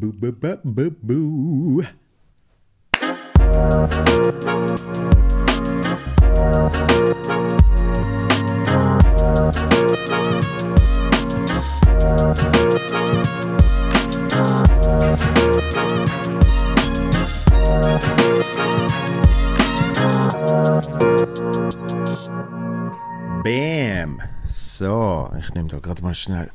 Boo, boo, boo, boo, boo. Bam! So, ich nehme da gerade mal schnell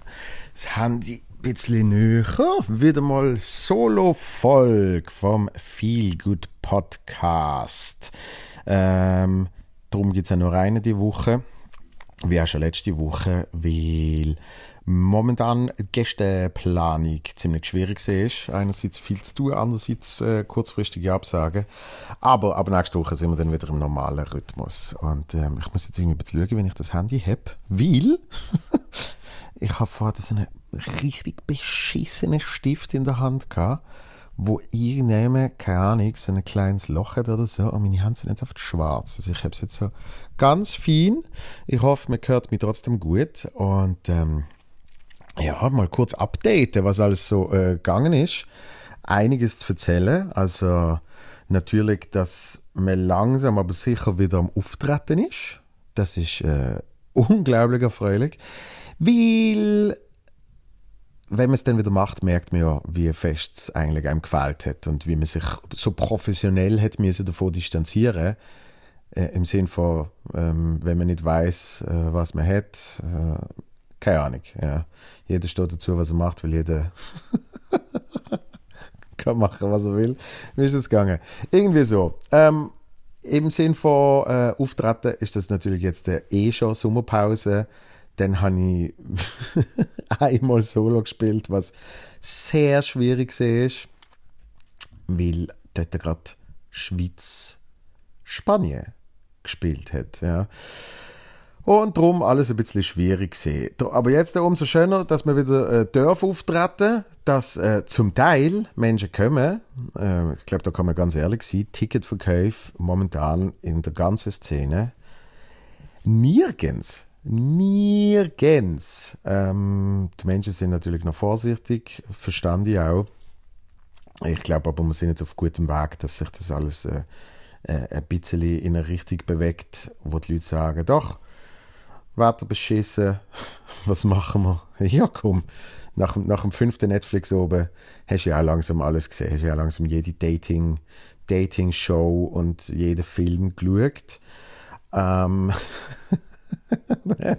das Handy bisschen näher. Wieder mal Solo-Folge vom Feel Good Podcast. Ähm, darum gibt es ja nur eine die Woche, wie auch schon letzte Woche, weil momentan die Gästeplanung ziemlich schwierig ist. Einerseits viel zu tun, andererseits äh, kurzfristige Absagen. Aber ab nächste Woche sind wir dann wieder im normalen Rhythmus. Und ähm, ich muss jetzt irgendwie ein bisschen schauen, wenn ich das Handy habe, weil ich habe vorher so einen richtig beschissenen Stift in der Hand gehabt, wo ich nehme, keine Ahnung, so ein kleines Loch oder so und meine Hände sind jetzt einfach schwarz. Also ich habe es jetzt so ganz fein. Ich hoffe, man hört mich trotzdem gut und ähm, ja, mal kurz updaten, was alles so äh, gegangen ist. Einiges zu erzählen. Also natürlich, dass man langsam aber sicher wieder am Auftreten ist. Das ist äh, unglaublich erfreulich. Weil, wenn man es dann wieder macht, merkt man ja, wie fest es eigentlich einem gefällt hat und wie man sich so professionell hat müssen davon distanzieren äh, Im Sinn von, ähm, wenn man nicht weiß, äh, was man hat, äh, keine Ahnung. Ja. Jeder steht dazu, was er macht, weil jeder kann machen, was er will. Wie ist es gegangen? Irgendwie so. Ähm, Im Sinn von äh, Auftreten ist das natürlich jetzt äh, eh schon Sommerpause. Dann habe ich einmal Solo gespielt, was sehr schwierig war, weil dort gerade Schweiz-Spanien gespielt hat. Ja. Und darum alles ein bisschen schwierig gesehen. Aber jetzt umso schöner, dass wir wieder äh, dürfen auftreten, dass äh, zum Teil Menschen kommen. Äh, ich glaube, da kann man ganz ehrlich sein. Ticketverkäufe momentan in der ganzen Szene nirgends. Nirgends. Ähm, die Menschen sind natürlich noch vorsichtig, verstand ich auch. Ich glaube aber, wir sind jetzt auf gutem Weg, dass sich das alles äh, äh, ein bisschen in eine Richtung bewegt, wo die Leute sagen, doch, Wetter beschissen, was machen wir? Ja, komm, nach, nach dem fünften Netflix oben hast du ja auch langsam alles gesehen, hast ja auch langsam jede Dating, Dating-Show und jeden Film geschaut. Ähm,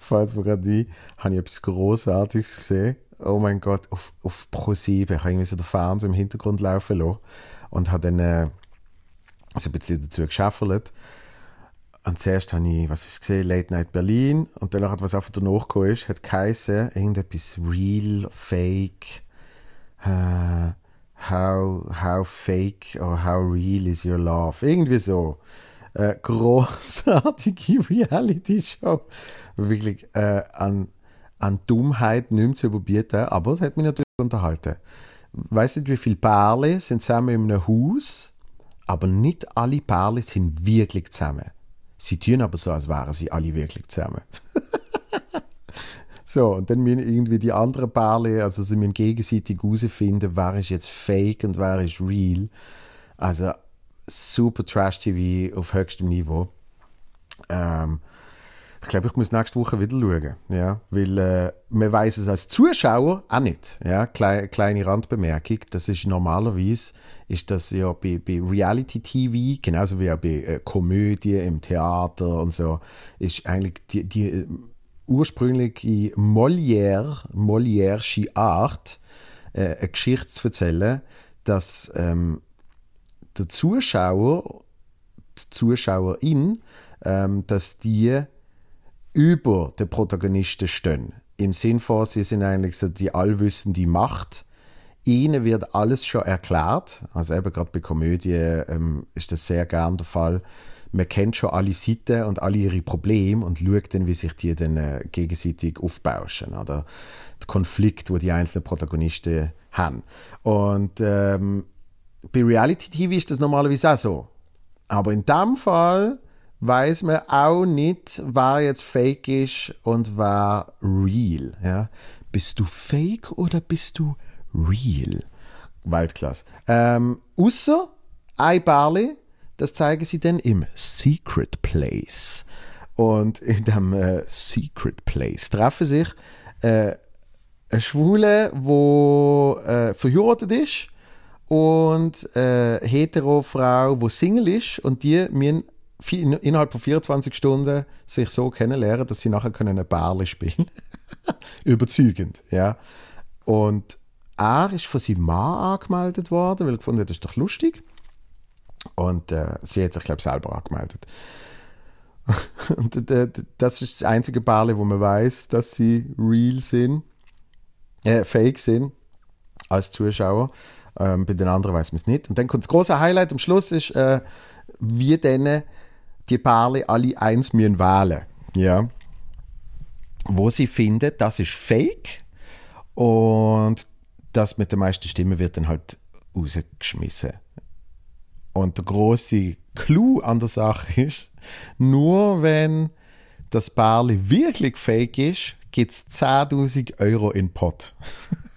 fällt mir gerade ein, habe ich etwas Großartiges gesehen. Oh mein Gott, auf, auf Pro7 habe ich so den Fernseher im Hintergrund laufen lassen und habe dann äh, so ein bisschen dazu geschaffelt. Und zuerst habe ich, was ich gesehen, Late Night Berlin. Und danach, was einfach danach gekommen ist, hat geheißen, irgendetwas real, fake, uh, how, how fake or how real is your love? Irgendwie so. Äh, großartige Reality-Show. Wirklich äh, an, an Dummheit nicht mehr zu überbieten, aber es hat mich natürlich unterhalten. Weißt nicht, wie viele Paare sind zusammen in einem Haus, aber nicht alle Paare sind wirklich zusammen. Sie tun aber so, als wären sie alle wirklich zusammen. so, und dann müssen irgendwie die anderen Paare, also sie müssen gegenseitig herausfinden, wer ist jetzt fake und wer ist real. Also super Trash-TV auf höchstem Niveau. Ähm, ich glaube, ich muss nächste Woche wieder schauen. Ja? Weil äh, man weiß es als Zuschauer auch nicht. Ja? Kle kleine Randbemerkung. Das ist normalerweise, ist das ja bei, bei Reality-TV, genauso wie auch bei äh, Komödie im Theater und so, ist eigentlich die, die äh, ursprüngliche Molière, Molière'sche Art, äh, eine Geschichte zu erzählen, dass ähm, der Zuschauer, die Zuschauerin, ähm, dass die über den Protagonisten stehen. Im Sinn von, sie sind eigentlich so die allwissende Macht. Ihnen wird alles schon erklärt. Also eben gerade bei Komödien ähm, ist das sehr gern der Fall. Man kennt schon alle Seiten und alle ihre Probleme und schaut dann, wie sich die dann äh, gegenseitig aufbauschen. Oder der Konflikt, wo die einzelnen Protagonisten haben. Und ähm, bei Reality TV ist das normalerweise auch so. Aber in dem Fall weiß man auch nicht, wer jetzt fake ist und wer real. Ja? Bist du fake oder bist du real. Weltklasse. Ähm, außer ein Barley, das zeigen sie dann im Secret Place. Und in dem äh, Secret Place treffen sich äh, ein Schwule, der äh, verheiratet ist und äh, hetero Frau, die Single ist und die müssen innerhalb von 24 Stunden sich so kennenlernen, dass sie nachher können eine Barley spielen Überzeugend, ja. Und er ist von seinem Mann angemeldet worden, weil er gefunden hat, das ist doch lustig. Und äh, sie hat sich, glaube ich, selber angemeldet. und äh, das ist das einzige Barley, wo man weiß, dass sie real sind, äh, fake sind, als Zuschauer. Ähm, bei den anderen weiß man es nicht. Und dann kommt das große Highlight am Schluss ist, äh, wie denen die Paare alle eins müssen wählen. Ja. Wo sie finden, das ist fake und das mit der meisten Stimmen wird dann halt rausgeschmissen. Und der große Clou an der Sache ist, nur wenn das Barley wirklich fake ist, gibt es 10.000 Euro in Pot.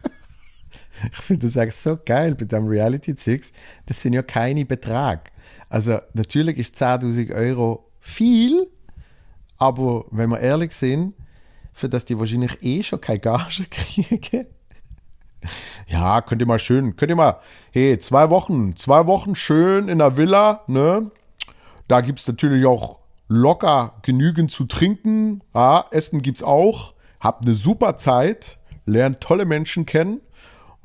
ich finde das eigentlich so geil bei dem Reality-Zeugs. Das sind ja keine Beträge. Also natürlich ist 10.000 Euro viel, aber wenn wir ehrlich sind, für das die wahrscheinlich eh schon keine Gage kriegen. Ja, könnt ihr mal schön, könnt ihr mal, hey, zwei Wochen, zwei Wochen schön in der Villa, ne? Da gibt es natürlich auch locker genügend zu trinken. Ja, Essen gibt's auch. Habt eine super Zeit, lernt tolle Menschen kennen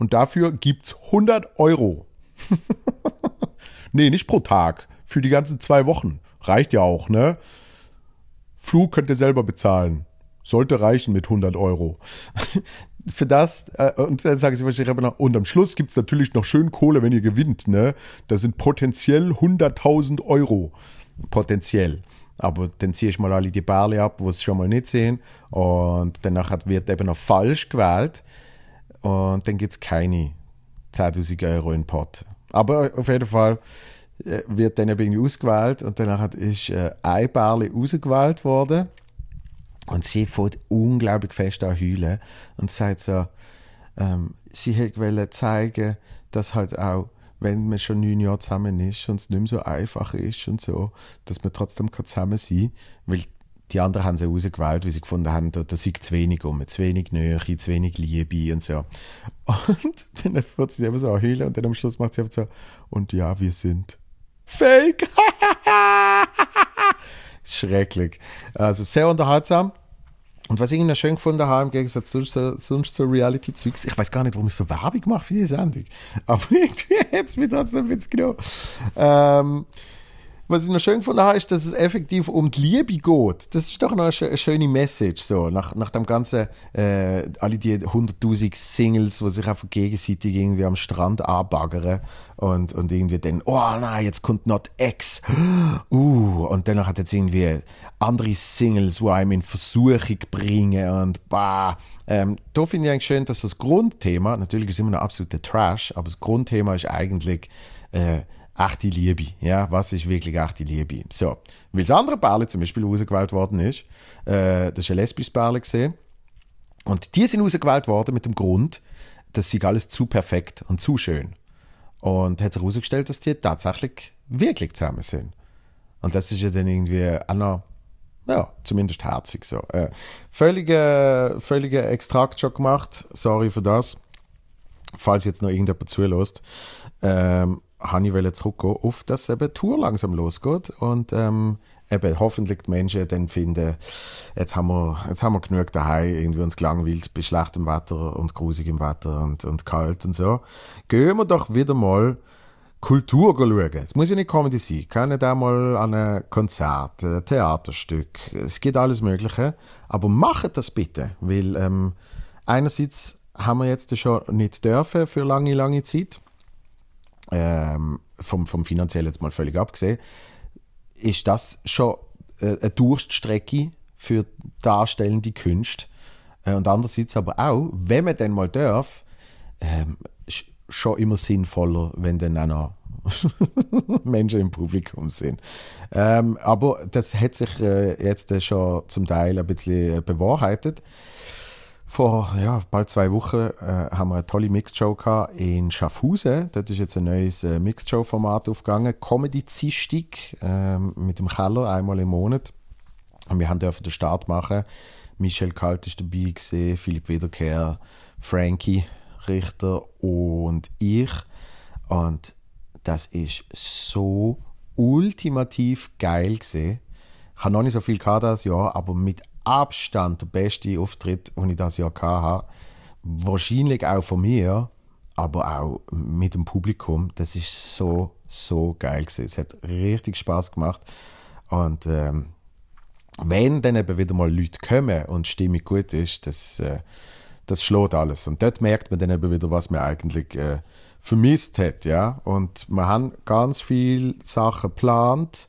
und dafür gibt's 100 Euro. nee, nicht pro Tag, für die ganzen zwei Wochen. Reicht ja auch, ne? Flug könnt ihr selber bezahlen. Sollte reichen mit 100 Euro. Für das, äh, und dann wahrscheinlich aber noch, und am Schluss gibt es natürlich noch schön Kohle, wenn ihr gewinnt, ne? Das sind potenziell 100.000 Euro. Potenziell. Aber dann ziehe ich mal alle die Bärle ab, wo es schon mal nicht sehen. Und danach wird eben noch falsch gewählt. Und dann gibt es keine 10.000 Euro in Pot. Aber auf jeden Fall äh, wird dann irgendwie ausgewählt und danach ist äh, ein Bärli ausgewählt worden. Und sie fängt unglaublich fest an heulen und sagt so, ähm, sie wollte zeigen, dass halt auch, wenn man schon neun Jahre zusammen ist und es nicht mehr so einfach ist und so, dass man trotzdem zusammen sein kann, weil die anderen haben sie rausgewählt, weil sie gefunden haben, da, da sei zu wenig um, zu wenig Nähe, zu wenig Liebe und so. Und dann wird sie immer so heulen und dann am Schluss macht sie einfach so, und ja, wir sind Fake. Schrecklich. Also sehr unterhaltsam. Und was ich noch schön gefunden habe, im Gegensatz zu sonst so Reality-Zeugs, ich weiß gar nicht, warum ich so Werbung mache für die Sendung, aber irgendwie hat es mir trotzdem ein bisschen genommen. Ähm, was ich noch schön gefunden habe, ist, dass es effektiv um die Liebe geht. Das ist doch noch eine, schöne Message, so, nach, nach dem ganzen, äh, alle die 100.000 Singles, die sich einfach gegenseitig irgendwie am Strand anbaggern und, und irgendwie dann, oh nein, jetzt kommt Not X, uh, und dann hat jetzt irgendwie andere Singles, die einem in Versuchung bringen und bah, ähm, da finde ich eigentlich schön, dass das Grundthema, natürlich ist immer noch absoluter Trash, aber das Grundthema ist eigentlich, äh, echte Liebe. Ja, was ist wirklich echte Liebe? So, weil das andere Pärchen zum Beispiel ausgewählt worden ist, äh, das ist ein lesbisches Pärchen gesehen. Und die sind ausgewählt worden mit dem Grund, dass sie alles zu perfekt und zu schön. Und hat sich herausgestellt, dass die tatsächlich wirklich zusammen sind. Und das ist ja dann irgendwie auch noch, ja, zumindest herzig so. Äh, völliger völlige Extrakt schon gemacht. Sorry für das. Falls jetzt noch irgendjemand zulässt. Ähm, habe ich zurückgehen auf, dass eben Tour langsam losgeht und ähm, eben hoffentlich die Menschen dann finden, jetzt haben wir, jetzt haben wir genug daheim, irgendwie uns gelangweilt bei schlechtem Wetter und grusigem Wetter und, und kalt und so. Gehen wir doch wieder mal Kultur schauen. Es muss ja nicht Comedy sein. Kann nicht einmal an ein Konzert, ein Theaterstück. Es geht alles Mögliche. Aber macht das bitte, weil ähm, einerseits haben wir jetzt schon nicht dürfen für lange, lange Zeit ähm, vom, vom finanziellen jetzt mal völlig abgesehen, ist das schon äh, eine Durststrecke für darstellende Künste. Äh, und andererseits aber auch, wenn man dann mal darf, ähm, schon immer sinnvoller, wenn dann auch noch Menschen im Publikum sind. Ähm, aber das hat sich äh, jetzt schon zum Teil ein bisschen bewahrheitet. Vor ja, bald zwei Wochen äh, haben wir eine tolle Mixed-Show in Schaffhausen. Dort ist jetzt ein neues äh, Mixed-Show-Format aufgegangen. Comedy-Zistig äh, mit dem Keller einmal im Monat. Und wir haben dürfen den Start machen. Michel Kalt ist dabei gesehen, Philipp Wiederkehr, Frankie Richter und ich. Und das ist so ultimativ geil gesehen. Ich habe noch nicht so viel gehabt das Jahr, aber mit Abstand der beste Auftritt, den ich das Jahr hatte. Wahrscheinlich auch von mir, aber auch mit dem Publikum. Das ist so, so geil gewesen. Es hat richtig Spaß gemacht. Und ähm, wenn dann eben wieder mal Leute kommen und die Stimmung gut ist, das, äh, das schlägt alles. Und dort merkt man dann eben wieder, was man eigentlich äh, vermisst hat. Ja? Und wir haben ganz viele Sachen geplant,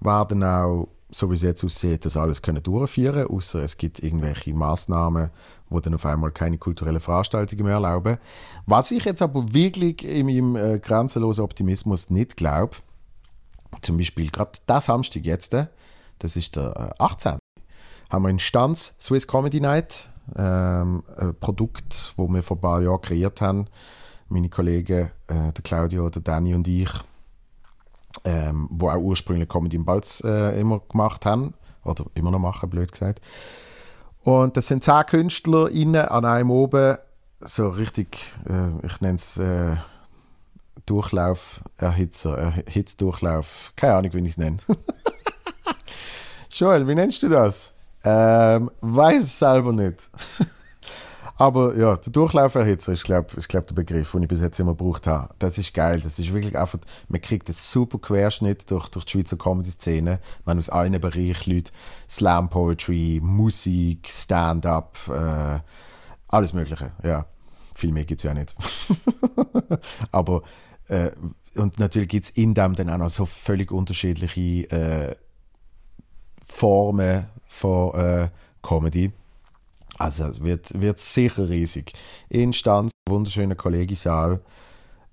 werden auch so wie es jetzt aussieht, das alles können durchführen, außer es gibt irgendwelche Maßnahmen, wo dann auf einmal keine kulturellen Veranstaltungen mehr erlauben. Was ich jetzt aber wirklich in meinem äh, grenzenlosen Optimismus nicht glaube, zum Beispiel gerade das Samstag jetzt, äh, das ist der äh, 18. haben wir in Stanz Swiss Comedy Night, ähm, ein Produkt, wo wir vor ein paar Jahren kreiert haben. Meine Kollegen, äh, der Claudio, der Danny und ich, ähm, wo auch ursprünglich Comedy im Balz äh, immer gemacht haben, oder immer noch machen, blöd gesagt. Und das sind zehn Künstler innen an einem oben, so richtig, äh, ich nenne es äh, Durchlauf, Erhitzer, Erhitzdurchlauf, keine Ahnung, wie ich es nenne. Joel, wie nennst du das? Ähm, weiß es selber nicht. Aber ja, der Durchlauferhitzer ist, glaube ich, glaub, der Begriff, den ich bis jetzt immer gebraucht habe. Das ist geil. Das ist wirklich einfach, man kriegt einen super Querschnitt durch, durch die Schweizer Comedy-Szene. Man aus allen Bereichen Leute, Slam Poetry, Musik, Stand-up, äh, alles Mögliche. Ja, viel mehr gibt es ja nicht. Aber, äh, und natürlich gibt es in dem dann auch noch so völlig unterschiedliche äh, Formen von äh, Comedy. Also wird, wird sicher riesig. Instanz, wunderschöner Kollegisaal.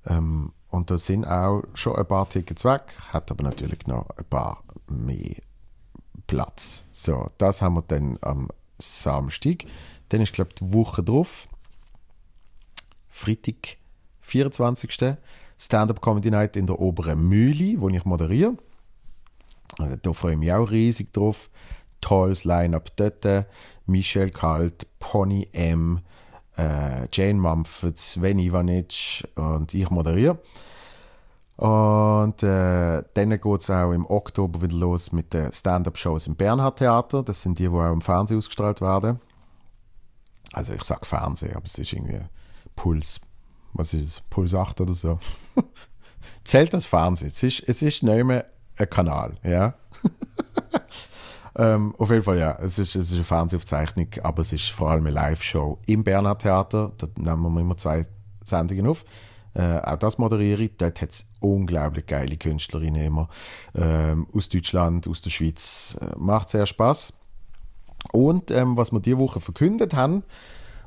Ähm, und da sind auch schon ein paar Tickets weg, hat aber natürlich noch ein paar mehr Platz. So, das haben wir dann am Samstag. Dann ist, glaube ich, die Woche drauf. Freitag, 24. Stand-up Comedy Night in der Oberen Mühle, wo ich moderiere. Also, da freue ich mich auch riesig drauf tolles Line-Up dort. Michel Kalt, Pony M, äh, Jane Mumford, Sven Ivanic und ich moderiere. Und äh, dann geht es auch im Oktober wieder los mit den Stand-Up-Shows im Bernhard Theater. Das sind die, die auch im Fernsehen ausgestrahlt werden. Also ich sage Fernsehen, aber es ist irgendwie Puls. Was ist es? Puls 8 oder so. Zählt das Fernsehen? Es ist, es ist nicht mehr ein Kanal, ja. Ähm, auf jeden Fall, ja. Es ist, es ist eine Fernsehaufzeichnung, aber es ist vor allem eine Live-Show im Bernhard Theater. Da nehmen wir immer zwei Sendungen auf. Äh, auch das moderiere ich. Dort hat es unglaublich geile Künstlerinnen immer. Ähm, aus Deutschland, aus der Schweiz. Äh, macht sehr Spaß. Und ähm, was wir diese Woche verkündet haben,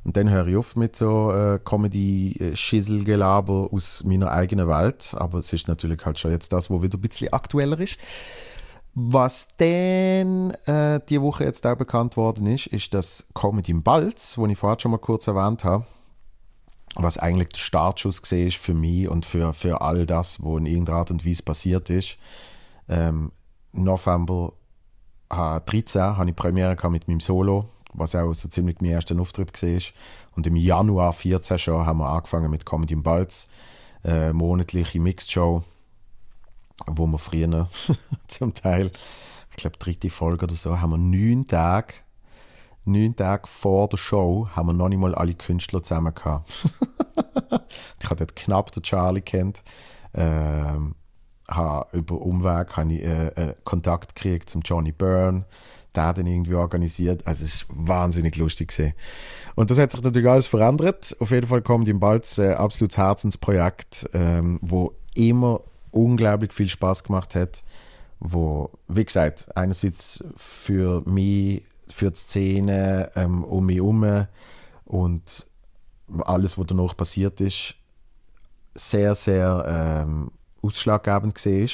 und dann höre ich auf mit so äh, Comedy-Schisselgelaber aus meiner eigenen Welt. Aber es ist natürlich halt schon jetzt das, wo wieder ein bisschen aktueller ist. Was dann äh, die Woche jetzt auch bekannt worden ist, ist das Comedy im Balz, wo ich vorher schon mal kurz erwähnt habe, was eigentlich der Startschuss war für mich und für, für all das, was in irgendeiner Art und Weise passiert ist. Ähm, November äh, 13 hatte ich Premiere mit meinem Solo, was auch so ziemlich mein erster Auftritt war. Und im Januar 14 schon haben wir angefangen mit Comedy im Balz, äh, monatliche Mixed Show wo wir früher zum Teil, ich glaube, dritte Folge oder so, haben wir neun Tage, neun Tage vor der Show, haben wir noch nicht mal alle Künstler zusammen gehabt. ich habe dort knapp den Charlie kennt. Ähm, habe über Umweg habe ich, äh, äh, Kontakt gekriegt zum Johnny Byrne, der dann irgendwie organisiert. Also es war wahnsinnig lustig gewesen. Und das hat sich natürlich alles verändert. Auf jeden Fall kommt ihm bald ein äh, absolutes Herzensprojekt, ähm, wo immer unglaublich viel Spaß gemacht hat, wo, wie gesagt, einerseits für mich, für die Szene ähm, um mich herum und alles, was danach passiert ist, sehr, sehr ähm, ausschlaggebend war.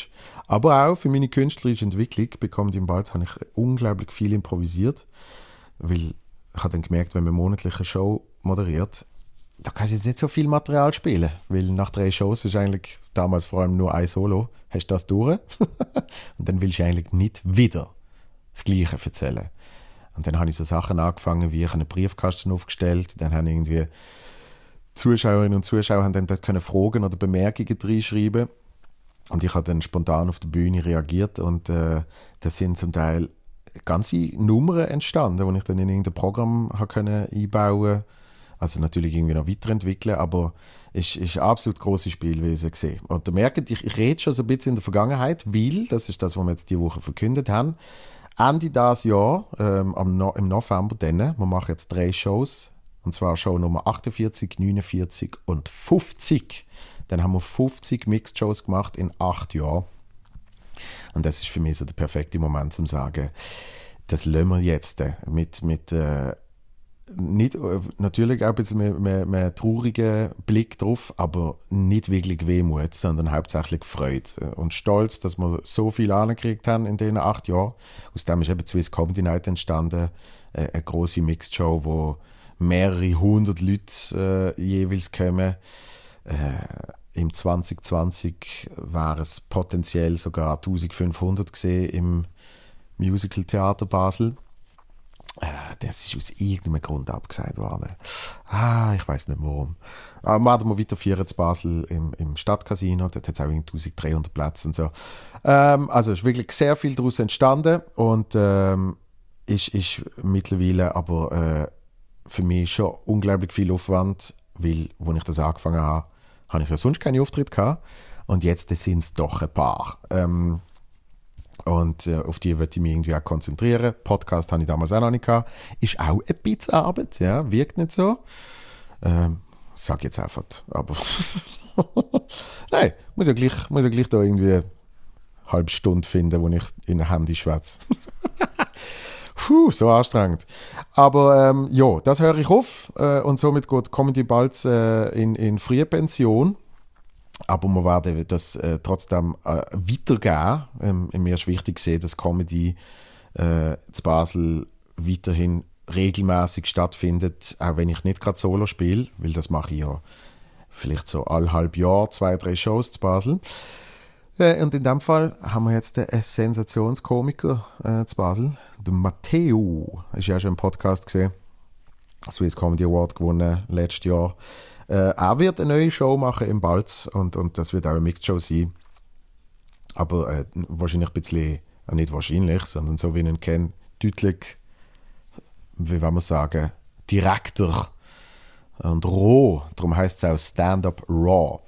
Aber auch für meine künstlerische Entwicklung bekommt im Bald habe ich unglaublich viel improvisiert, weil ich habe dann gemerkt, wenn man monatlich eine Show moderiert, da kannst du jetzt nicht so viel Material spielen, weil nach drei Shows ist eigentlich damals vor allem nur ein Solo, hast du das durch? Und dann willst du eigentlich nicht wieder das Gleiche erzählen. Und dann habe ich so Sachen angefangen, wie ich einen Briefkasten aufgestellt, dann haben irgendwie Zuschauerinnen und Zuschauer haben dann dort können Fragen oder Bemerkungen reinschreiben. Und ich habe dann spontan auf der Bühne reagiert und äh, das sind zum Teil ganze Nummern entstanden, die ich dann in irgendein Programm habe können einbauen also natürlich irgendwie noch weiterentwickeln, aber es ist ein absolut großes Spielwesen gesehen. Und da merkt ich, ich rede schon so ein bisschen in der Vergangenheit, weil, das ist das, was wir jetzt diese Woche verkündet haben, Ende dieses Jahr, ähm, no im November dann, wir machen jetzt drei Shows, und zwar Show Nummer 48, 49 und 50. Dann haben wir 50 Mixed-Shows gemacht in acht Jahren. Und das ist für mich so der perfekte Moment zum sagen, das lassen wir jetzt äh, mit, mit äh, nicht, äh, natürlich auch ein bisschen mehr, mehr, mehr traurigen Blick drauf, aber nicht wirklich Wehmut, sondern hauptsächlich Freude und Stolz, dass wir so viel angekriegt haben in diesen acht Jahren. Aus dem ist eben Swiss Comedy Night entstanden, äh, eine große Mixed Show, wo mehrere hundert Leute äh, jeweils kommen. Äh, Im 2020 war es potenziell sogar 1500 gesehen im Musical Theater Basel. Äh, das ist aus irgendeinem Grund abgesagt worden. Ah, ich weiß nicht warum. Aber wir hatten weiter feiern in Basel im, im Stadtcasino. Dort hat es auch 1300 Plätze und so. Ähm, also ist wirklich sehr viel daraus entstanden und ähm, ist, ist mittlerweile aber äh, für mich schon unglaublich viel Aufwand, weil, als ich das angefangen habe, habe ich ja sonst keine Auftritte gehabt. Und jetzt sind es doch ein paar. Ähm, und äh, auf die würde ich mich irgendwie auch konzentrieren. Podcast habe ich damals auch noch nicht gehabt. Ist auch ein bisschen Arbeit, ja, wirkt nicht so. Ähm, sag jetzt einfach, aber nein, muss ja gleich, muss ja gleich da irgendwie eine halbe Stunde finden, wo ich in ein Handy schwätze. Puh, so anstrengend. Aber ähm, ja, das höre ich auf äh, und somit geht Comedy bald äh, in, in frühe Pension. Aber wir werden das äh, trotzdem äh, weitergeben. Ähm, mir ist wichtig gesehen, dass Comedy äh, zu Basel weiterhin regelmäßig stattfindet, auch wenn ich nicht gerade Solo spiele, weil das mache ich ja vielleicht so alle halb Jahr, zwei, drei Shows zu Basel. Äh, und in dem Fall haben wir jetzt einen Sensationskomiker äh, zu Basel, der Matteo. Ist ja schon im Podcast gesehen. Swiss Comedy Award gewonnen letztes Jahr. Äh, er wird eine neue Show machen im Balz und, und das wird auch eine Mixed Show sein. Aber äh, wahrscheinlich ein bisschen, äh, nicht wahrscheinlich, sondern so wie ich ihn kenne, deutlich, wie wollen wir sagen, direkter und roh. Darum heißt es auch Stand-Up Raw.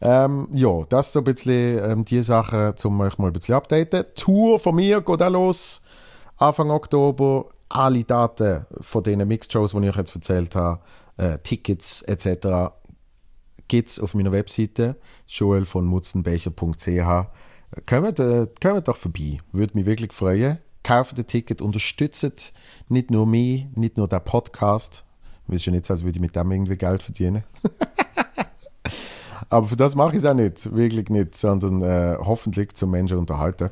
Ähm, ja, das so ein bisschen ähm, die Sache, um euch mal ein bisschen updaten. Tour von mir geht auch los. Anfang Oktober. Alle Daten von den Mixed-Shows, die ich euch jetzt erzählt habe, äh, Tickets etc. gibt es auf meiner Webseite joel von mutzenbecher.ch. Kommt, äh, doch vorbei, würde mich wirklich freuen. Kauft ein Ticket, unterstützt nicht nur mich, nicht nur der Podcast. Wisst ja nicht so, als würde ich mit dem irgendwie Geld verdienen. Aber für das mache ich es auch nicht, wirklich nicht, sondern äh, hoffentlich zum Menschen unterhalten.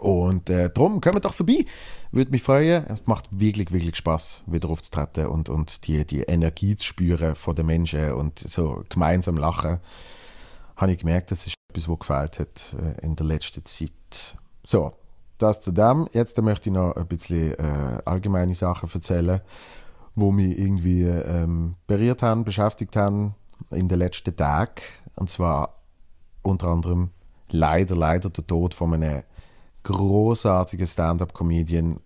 Und äh, darum, kommt doch vorbei. Würde mich freuen. Es macht wirklich, wirklich Spaß, wieder aufzutreten und, und die, die Energie zu spüren von den Menschen und so gemeinsam lachen. Habe ich gemerkt, das ist etwas, was gefällt hat äh, in der letzten Zeit. So, das zu dem. Jetzt möchte ich noch ein bisschen äh, allgemeine Sachen erzählen, wo mich irgendwie ähm, berührt haben, beschäftigt haben in den letzten Tagen. Und zwar unter anderem leider, leider der Tod von einem großartigen Stand-up-Comedian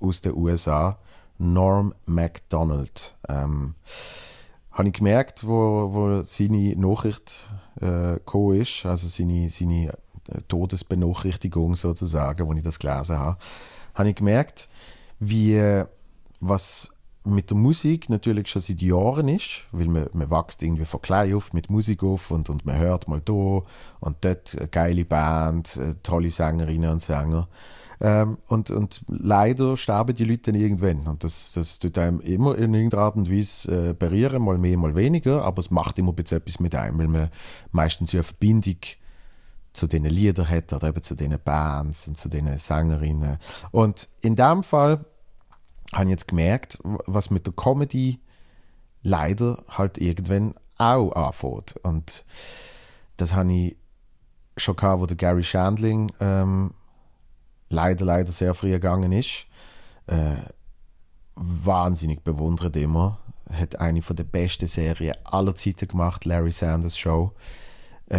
aus den USA, Norm MacDonald. Ähm, habe ich gemerkt, wo, wo seine Nachricht äh, gekommen ist, also seine, seine äh, Todesbenachrichtigung sozusagen, wo ich das gelesen habe, habe ich gemerkt, wie was mit der Musik natürlich schon seit Jahren ist, weil man, man wächst irgendwie von klein auf mit Musik auf und, und man hört mal da und dort eine geile Band, äh, tolle Sängerinnen und Sänger. Ähm, und, und leider sterben die Leute dann irgendwann. Und das, das tut einem immer in irgendeiner Art und Weise äh, berühren, mal mehr, mal weniger, aber es macht immer etwas mit einem, weil man meistens eine Verbindung zu den Liedern hat oder eben zu den Bands und zu den Sängerinnen. Und in dem Fall habe jetzt gemerkt, was mit der Comedy leider halt irgendwann auch anfängt. Und das habe ich schon gehabt, wo der Gary Shandling ähm, leider, leider sehr früh gegangen ist. Äh, wahnsinnig bewundert immer. Hat eine von der besten Serien aller Zeiten gemacht, Larry Sanders Show. Äh,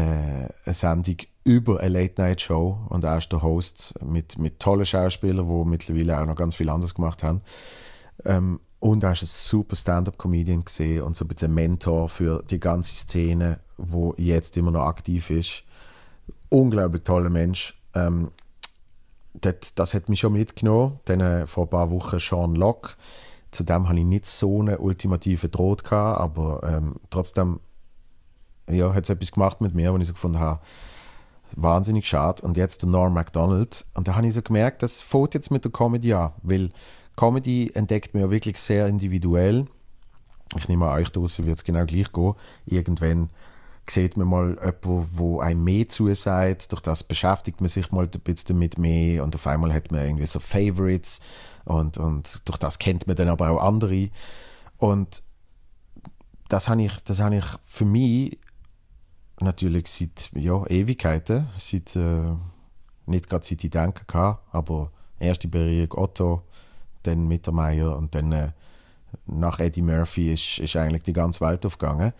eine Sendung über eine Late-Night-Show und er ist der Host mit, mit tollen Schauspielern, die mittlerweile auch noch ganz viel anderes gemacht haben. Ähm, und er ist ein super Stand-Up-Comedian und so ein bisschen Mentor für die ganze Szene, wo jetzt immer noch aktiv ist. Unglaublich toller Mensch. Ähm, das, das hat mich schon mitgenommen. Dann äh, vor ein paar Wochen Sean Locke. Zudem hatte ich nicht so einen ultimativen Droht, aber ähm, trotzdem ja, hat etwas gemacht mit mir, wo ich so gefunden habe, wahnsinnig schade. Und jetzt der Norm MacDonald. Und da habe ich so gemerkt, das fängt jetzt mit der Comedy an, weil Comedy entdeckt man ja wirklich sehr individuell. Ich nehme an, euch draußen wird es genau gleich gehen. Irgendwann sieht man mal jemanden, wo einem mehr zusagt. Durch das beschäftigt man sich mal ein bisschen damit mehr und auf einmal hat man irgendwie so Favorites und, und durch das kennt man dann aber auch andere. Und das habe ich, das habe ich für mich natürlich seit ja, Ewigkeiten, seit, äh, nicht gerade seit ich denken kann, aber erste Berührung Otto, dann Mittermeier und dann äh, nach Eddie Murphy ist, ist eigentlich die ganze Welt aufgegangen.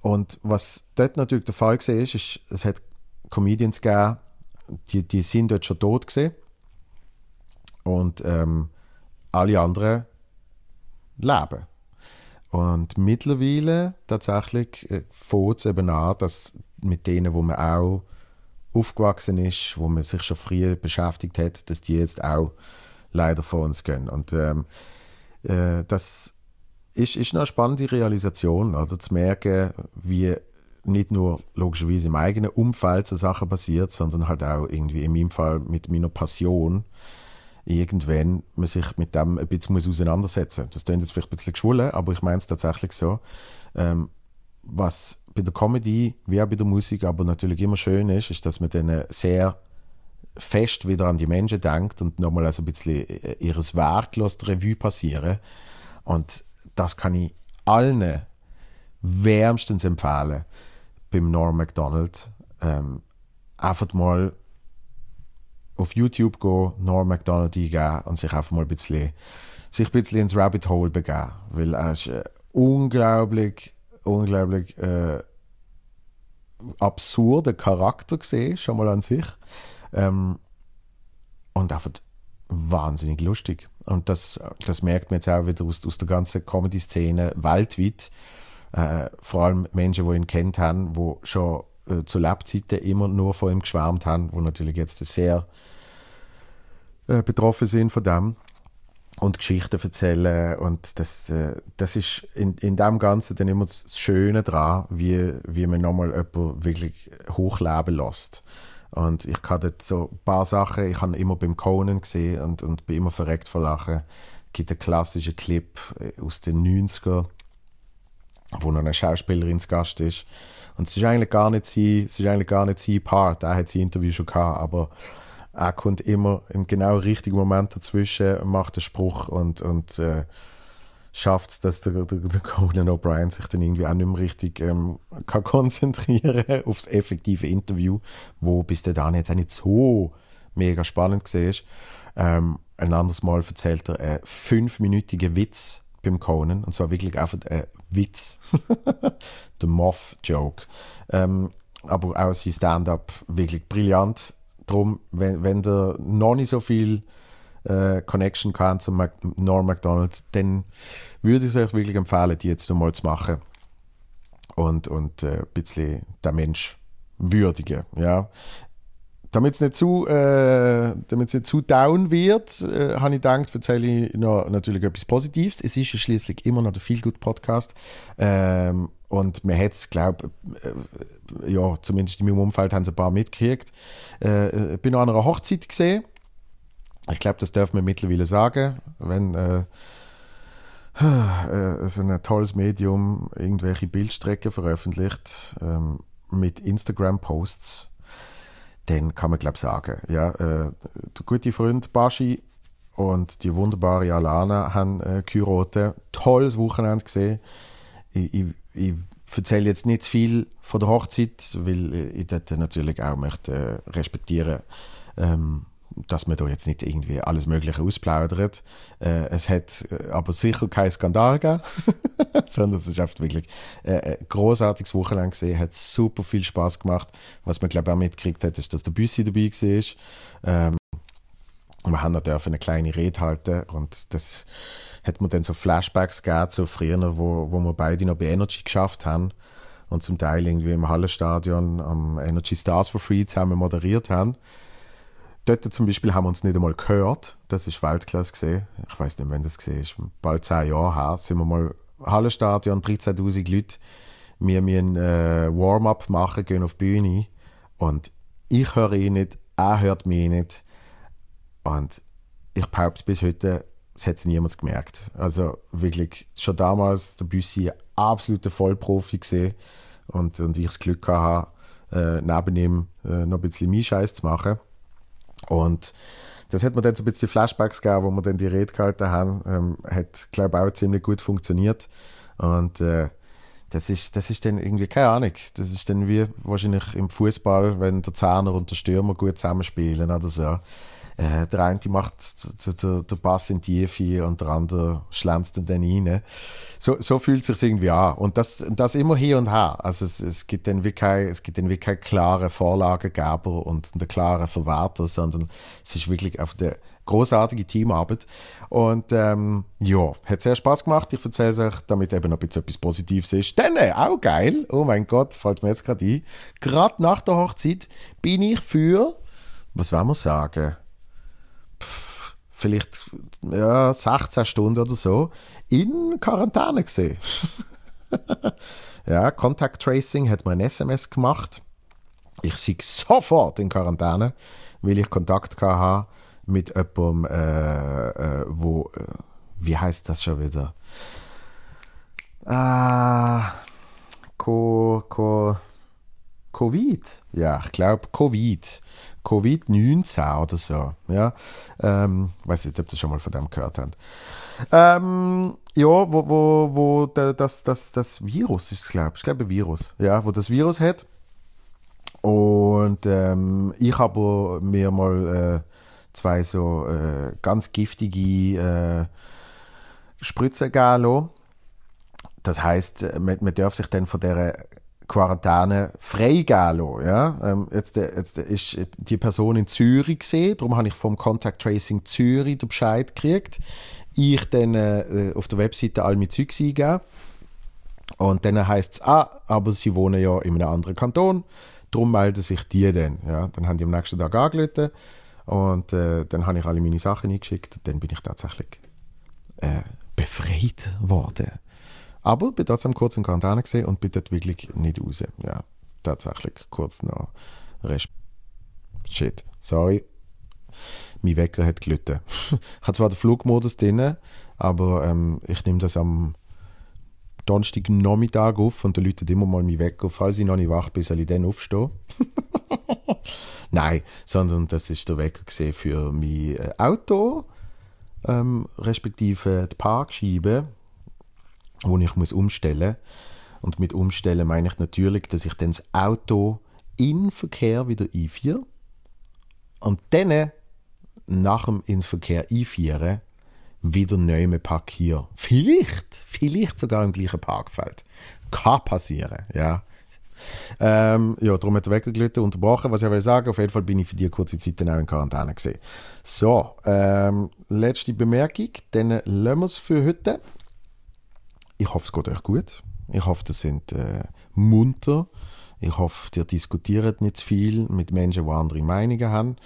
Und was dort natürlich der Fall war, ist, ist, es hat Comedians gegeben, die, die sind dort schon tot gesehen und ähm, alle anderen leben. Und mittlerweile tatsächlich äh, fängt es eben an, dass mit denen, wo man auch aufgewachsen ist, wo man sich schon früher beschäftigt hat, dass die jetzt auch leider vor uns gehen. Und ähm, äh, das ist, ist eine spannende Realisation, oder? zu merken, wie nicht nur logischerweise im eigenen Umfeld so Sachen passiert, sondern halt auch irgendwie in meinem Fall mit meiner Passion irgendwann man sich mit dem ein bisschen muss auseinandersetzen Das klingt jetzt vielleicht ein bisschen geschwollen, aber ich meine es tatsächlich so. Ähm, was bei der Comedy wie auch bei der Musik aber natürlich immer schön ist, ist, dass man dann sehr fest wieder an die Menschen denkt und nochmal also ein bisschen äh, ihres Werk Revue passieren. Und das kann ich allen wärmstens empfehlen beim Norm MacDonald. Ähm, einfach mal auf YouTube gehen, Norm MacDonald eingeben und sich einfach mal ein bisschen, sich ein bisschen ins Rabbit Hole begeben. Weil er ist äh, unglaublich, unglaublich äh, absurder Charakter gesehen, schon mal an sich. Ähm, und einfach wahnsinnig lustig. Und das, das merkt man jetzt auch wieder aus, aus der ganzen Comedy-Szene weltweit. Äh, vor allem Menschen, die ihn kennt haben, die schon äh, zu Lebzeiten immer nur von ihm geschwärmt haben, die natürlich jetzt sehr äh, betroffen sind von dem und Geschichten erzählen und das, äh, das ist in, in dem Ganzen dann immer das Schöne daran, wie, wie man nochmal jemanden wirklich hochleben lässt. Und ich hatte so ein paar Sachen, ich habe immer beim Conan gesehen und, und bin immer verreckt vor Lachen. Es gibt einen klassischen Clip äh, aus den 90er, wo noch eine Schauspielerin zu Gast ist. Und es ist eigentlich gar nicht sein, es ist eigentlich gar nicht sein Part, er hat sein Interview schon gehabt, aber er kommt immer im genau richtigen Moment dazwischen, macht einen Spruch und, und äh, schafft es, dass der, der, der Conan O'Brien sich dann irgendwie auch nicht mehr richtig ähm, kann konzentrieren aufs effektive Interview, wo bis dahin jetzt auch nicht so mega spannend war. Ähm, ein anderes Mal erzählt er einen fünfminütigen Witz beim Conan, und zwar wirklich einfach ein Witz. der Moth-Joke. Ähm, aber auch sein Stand-up wirklich brillant. Darum, wenn, wenn der noch nicht so viel äh, Connection kann zum Mac Norm McDonald, dann würde ich euch wirklich empfehlen, die jetzt mal zu machen und, und äh, ein bisschen den Mensch würdigen. Ja. Damit es nicht zu, äh, nicht zu down wird, äh, habe ich gedacht, erzähle ich noch natürlich etwas Positives. Es ist ja schließlich immer noch der Feel Good Podcast. Ähm, und man hat es, glaube äh, ja, zumindest in meinem Umfeld haben sie ein paar mitgekriegt. Äh, ich bin an einer Hochzeit gesehen ich glaube, das dürfen wir mittlerweile sagen, wenn äh, äh, so ein tolles Medium irgendwelche Bildstrecken veröffentlicht ähm, mit Instagram-Posts, dann kann man glaube sagen, ja, äh, der gute Freund Baschi und die wunderbare Alana haben äh, geheiratet. Tolles Wochenende gesehen. Ich, ich, ich erzähle jetzt nicht viel von der Hochzeit, weil ich dort natürlich auch möchte äh, respektieren ähm, dass man da jetzt nicht irgendwie alles Mögliche ausplaudert. Äh, es hat äh, aber sicher keinen Skandal gegeben, sondern es ist einfach wirklich äh, ein großartiges Wochenende gesehen, hat super viel Spaß gemacht. Was man glaube ich auch mitgekriegt hat, ist, dass der Büssi dabei war. Ähm, wir haben dürfen eine kleine Rede halten und das hat mir dann so Flashbacks gegeben, so früher, wo, wo wir beide noch bei Energy geschafft haben und zum Teil irgendwie im Hallenstadion am Energy Stars for Free zusammen moderiert haben. Dort zum Beispiel haben wir uns nicht einmal gehört. Das ist Weltklasse gesehen. Ich weiß nicht, wann das gesehen ist. Bald zehn Jahre her sind wir mal Hallenstadion, 13.000 Leute. Wir müssen äh, Warm-up machen, gehen auf die Bühne. Und ich höre ihn nicht, er hört mich nicht. Und ich behaupte bis heute, es hat niemand gemerkt. Also wirklich, schon damals der Büssi ein absoluter Vollprofi gesehen und, und ich das Glück hatte, äh, neben ihm äh, noch ein bisschen mein Scheiß zu machen. Und das hat mir dann so ein bisschen Flashbacks gegeben, wo wir dann die Rede gehalten haben. Ähm, hat, glaube ich, auch ziemlich gut funktioniert. Und äh, das ist, das ist dann irgendwie, keine Ahnung, das ist dann wie wahrscheinlich im Fußball, wenn der Zahner und der Stürmer gut zusammenspielen oder so. Äh, der eine macht den Pass in die Tiefe und der andere schlänzt dann rein. So, so fühlt es sich irgendwie an. Und das, das immer hier und her. Also es, es gibt dann wirklich keine, keine klare Vorlagegeber und einen klaren Verwerter, sondern es ist wirklich auf der großartige Teamarbeit. Und ähm, ja, hat sehr Spaß gemacht. Ich erzähle es euch, damit eben noch ein bisschen etwas Positives ist. Dann äh, auch geil. Oh mein Gott, fällt mir jetzt gerade ein. Gerade nach der Hochzeit bin ich für, was wollen wir sagen? Vielleicht ja, 16 Stunden oder so in Quarantäne gesehen. ja, Contact Tracing hat mir ein SMS gemacht. Ich sei sofort in Quarantäne, weil ich Kontakt hatte mit jemandem, äh, äh, wo, äh, wie heißt das schon wieder? Ah, Co, Co, Covid. Ja, ich glaube Covid. Covid-19 oder so. Ja, ähm, weiß nicht, ob ihr schon mal von dem gehört habt. Ähm, ja, wo, wo, wo das, das, das Virus ist, glaube ich. Glaube, ein Virus. Ja, wo das Virus hat. Und ähm, ich habe mir mal äh, zwei so äh, ganz giftige äh, Spritzen gegeben Das heißt, man, man darf sich dann von der Quarantäne freigeben. Ja? Ähm, jetzt, äh, jetzt ist die Person in Zürich gesehen, darum habe ich vom Contact Tracing Zürich den Bescheid gekriegt. Ich dann äh, auf der Webseite all meine Zeugs eingeben. Und dann heisst es, ah, aber sie wohnen ja in einem anderen Kanton, darum melden sich die dann. Ja? Dann haben die am nächsten Tag angerufen und äh, dann habe ich alle meine Sachen eingeschickt und dann bin ich tatsächlich äh, befreit worden. Aber bin trotzdem kurz in Quarantäne gesehen und bin dort wirklich nicht raus. Ja, tatsächlich kurz noch Rest. Shit, sorry. Mein Wecker hat gelitten. habe zwar den Flugmodus drin, aber ähm, ich nehme das am Donnerstag Nachmittag auf und da läutet immer mal mein Wecker. Falls ich noch nicht wach bin, soll ich dann aufstehen. Nein, sondern das ist der Wecker für mein äh, Auto, ähm, respektive die Parkscheibe wo ich muss umstellen Und mit umstellen meine ich natürlich, dass ich dann das Auto in Verkehr wieder einführe und dann nach dem in Verkehr einführen wieder neu parkiere. Vielleicht, vielleicht sogar im gleichen Parkfeld. Kann passieren, ja. Ähm, ja, darum hat der Wecker gelitten, unterbrochen. Was ich will sagen, auf jeden Fall bin ich für die kurze Zeit dann auch in Quarantäne gesehen. So, ähm, letzte Bemerkung, dann lassen wir es für heute. Ich hoffe, es geht euch gut. Ich hoffe, ihr seid äh, munter. Ich hoffe, ihr diskutiert nicht zu viel mit Menschen, die andere Meinungen haben.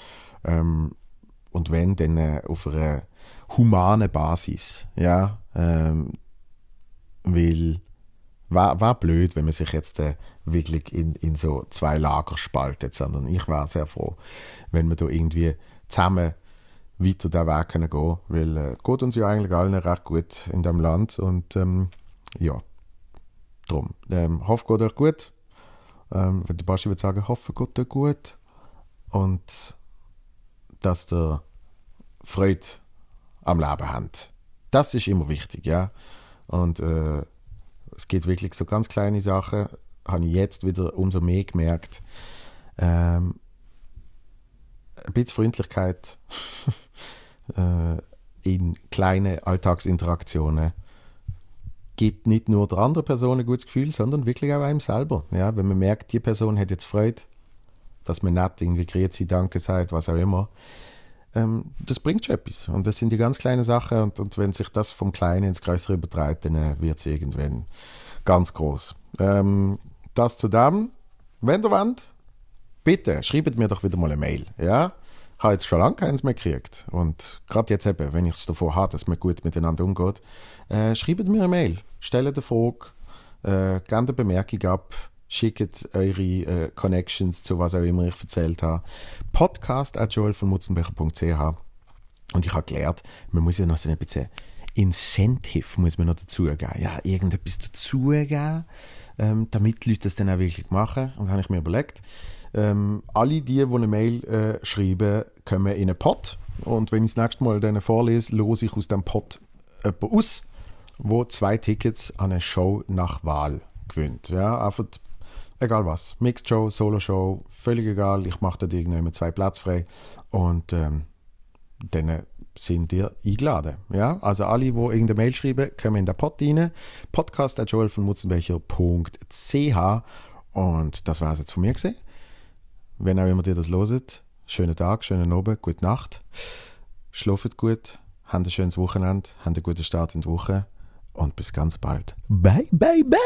Ähm, und wenn, dann äh, auf einer humanen Basis. Ja, ähm, weil war, war blöd, wenn man sich jetzt äh, wirklich in, in so zwei Lager spaltet, sondern ich war sehr froh, wenn wir da irgendwie zusammen weiter den Weg können gehen, weil äh, geht uns ja eigentlich allen recht gut in dem Land und ähm, ja, drum. Ähm, hoffe, geht euch gut. Ähm, der Baschi würde sagen, hoffe, geht euch gut. Und dass der Freude am Leben haben. Das ist immer wichtig, ja. Und äh, es geht wirklich so ganz kleine Sachen, habe ich jetzt wieder umso mehr gemerkt. Ähm, ein bisschen Freundlichkeit äh, in kleine Alltagsinteraktionen gibt nicht nur der anderen Person ein gutes Gefühl, sondern wirklich auch einem selber. Ja, wenn man merkt, die Person hat jetzt Freude, dass man nett irgendwie grüezi, danke sagt, was auch immer, ähm, das bringt schon etwas. Und das sind die ganz kleinen Sachen und, und wenn sich das vom Kleinen ins Größere übertreibt, dann äh, wird es irgendwann ganz groß. Ähm, das zu dem. Wenn ihr wollt, bitte schreibt mir doch wieder mal eine Mail. Ja? Habe jetzt schon lange keins mehr gekriegt. Und gerade jetzt eben, wenn ich es davor habe, dass man gut miteinander umgeht, äh, schreibt mir eine Mail. Stellt eine Frage, äh, gebt eine Bemerkung ab, schickt eure äh, Connections zu was auch immer ich erzählt habe. Podcast at joelvonmutzenbecher.ch Und ich habe gelernt, man muss ja noch so ein bisschen Incentive muss man noch dazugeben. Ja, irgendetwas dazugeben, ähm, damit die Leute das dann auch wirklich machen. Und da habe ich mir überlegt, ähm, alle die, die eine Mail äh, schreiben, kommen in einen Pot. Und wenn ich das nächste Mal denen vorlese, lose ich aus dem Pot jemanden aus, wo zwei Tickets an eine Show nach Wahl gewinnt. Ja, einfach egal was. Mixed Show, Solo Show, völlig egal. Ich mache da irgendwann zwei Plätze frei. Und ähm, dann sind ihr eingeladen. Ja? Also alle, die irgendeine Mail schreiben, kommen in den Pod rein. Podcast at joel von Mutzenbecher.ch und das war es jetzt von mir gesehen. Wenn auch immer ihr das loset, schönen Tag, schönen Abend, gute Nacht. Schlaft gut, habt ein schönes Wochenende, habt einen guten Start in die Woche und bis ganz bald. Bye, bye, bye.